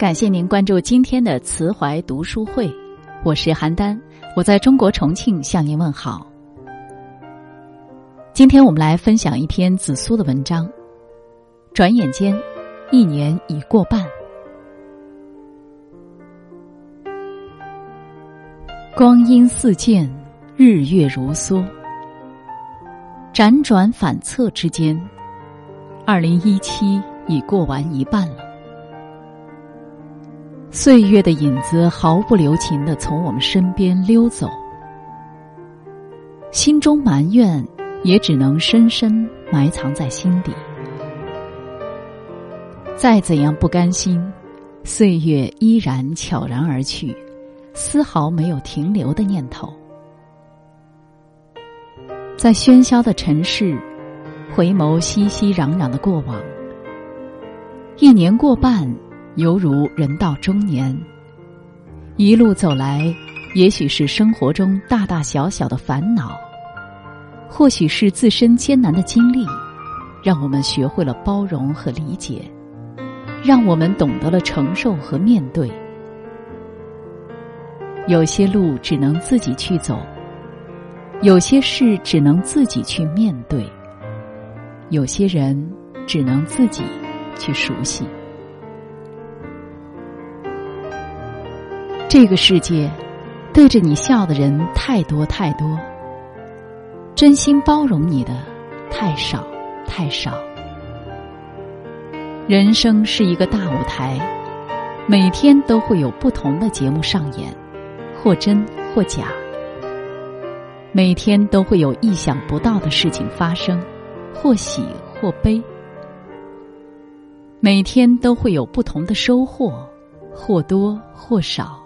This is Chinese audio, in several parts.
感谢您关注今天的慈怀读书会，我是邯郸，我在中国重庆向您问好。今天我们来分享一篇紫苏的文章。转眼间，一年已过半，光阴似箭，日月如梭，辗转反侧之间，二零一七已过完一半了。岁月的影子毫不留情的从我们身边溜走，心中埋怨也只能深深埋藏在心底。再怎样不甘心，岁月依然悄然而去，丝毫没有停留的念头。在喧嚣的城市，回眸熙熙攘攘的过往，一年过半。犹如人到中年，一路走来，也许是生活中大大小小的烦恼，或许是自身艰难的经历，让我们学会了包容和理解，让我们懂得了承受和面对。有些路只能自己去走，有些事只能自己去面对，有些人只能自己去熟悉。这个世界，对着你笑的人太多太多，真心包容你的太少太少。人生是一个大舞台，每天都会有不同的节目上演，或真或假。每天都会有意想不到的事情发生，或喜或悲。每天都会有不同的收获，或多或少。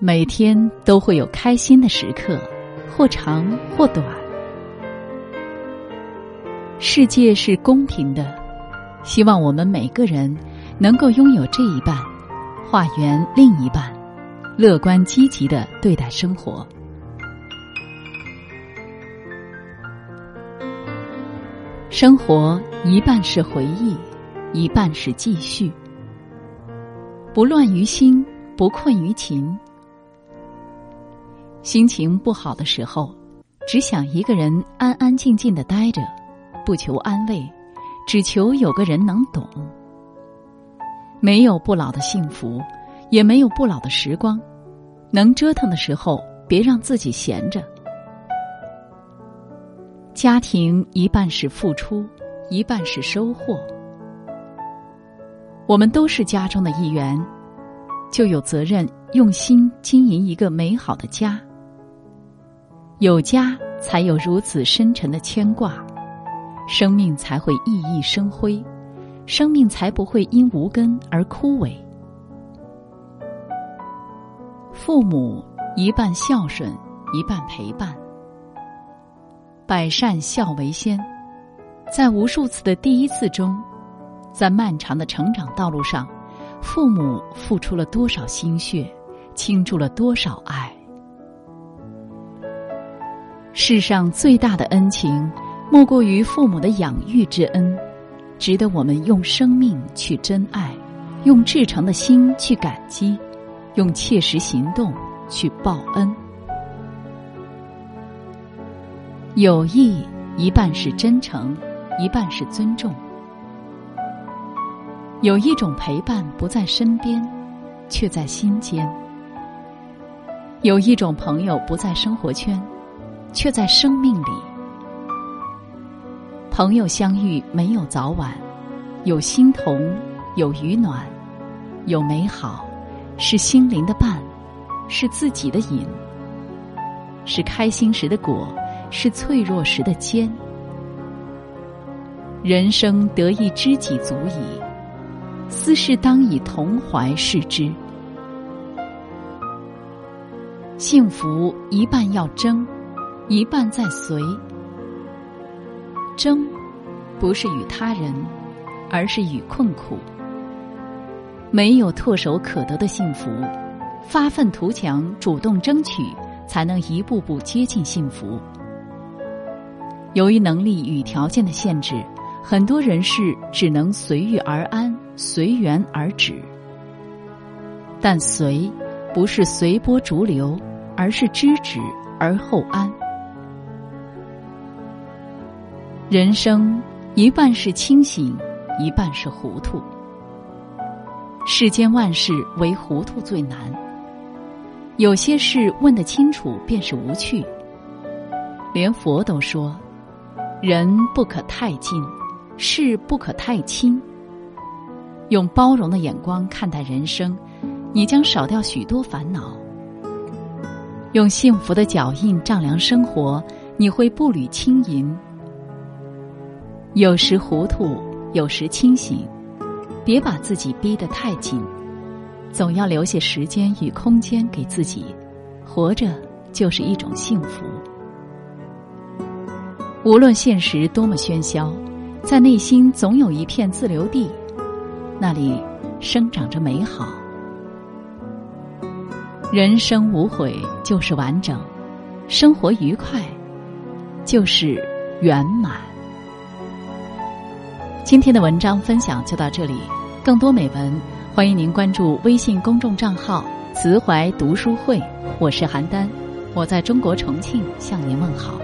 每天都会有开心的时刻，或长或短。世界是公平的，希望我们每个人能够拥有这一半，化缘另一半，乐观积极的对待生活。生活一半是回忆，一半是继续。不乱于心，不困于情。心情不好的时候，只想一个人安安静静的待着，不求安慰，只求有个人能懂。没有不老的幸福，也没有不老的时光。能折腾的时候，别让自己闲着。家庭一半是付出，一半是收获。我们都是家中的一员，就有责任用心经营一个美好的家。有家，才有如此深沉的牵挂，生命才会熠熠生辉，生命才不会因无根而枯萎。父母一半孝顺，一半陪伴，百善孝为先。在无数次的第一次中，在漫长的成长道路上，父母付出了多少心血，倾注了多少爱。世上最大的恩情，莫过于父母的养育之恩，值得我们用生命去珍爱，用至诚的心去感激，用切实行动去报恩。友谊一半是真诚，一半是尊重。有一种陪伴不在身边，却在心间；有一种朋友不在生活圈。却在生命里，朋友相遇没有早晚，有心同，有雨暖，有美好，是心灵的伴，是自己的饮，是开心时的果，是脆弱时的坚。人生得一知己足矣，斯事当以同怀视之。幸福一半要争。一半在随，争，不是与他人，而是与困苦。没有唾手可得的幸福，发愤图强，主动争取，才能一步步接近幸福。由于能力与条件的限制，很多人士只能随遇而安，随缘而止。但随，不是随波逐流，而是知止而后安。人生一半是清醒，一半是糊涂。世间万事，唯糊涂最难。有些事问得清楚，便是无趣。连佛都说：“人不可太近，事不可太轻。”用包容的眼光看待人生，你将少掉许多烦恼；用幸福的脚印丈量生活，你会步履轻盈。有时糊涂，有时清醒，别把自己逼得太紧，总要留下时间与空间给自己。活着就是一种幸福。无论现实多么喧嚣，在内心总有一片自留地。那里生长着美好，人生无悔就是完整，生活愉快就是圆满。今天的文章分享就到这里，更多美文欢迎您关注微信公众账号“慈怀读书会”，我是邯郸，我在中国重庆向您问好。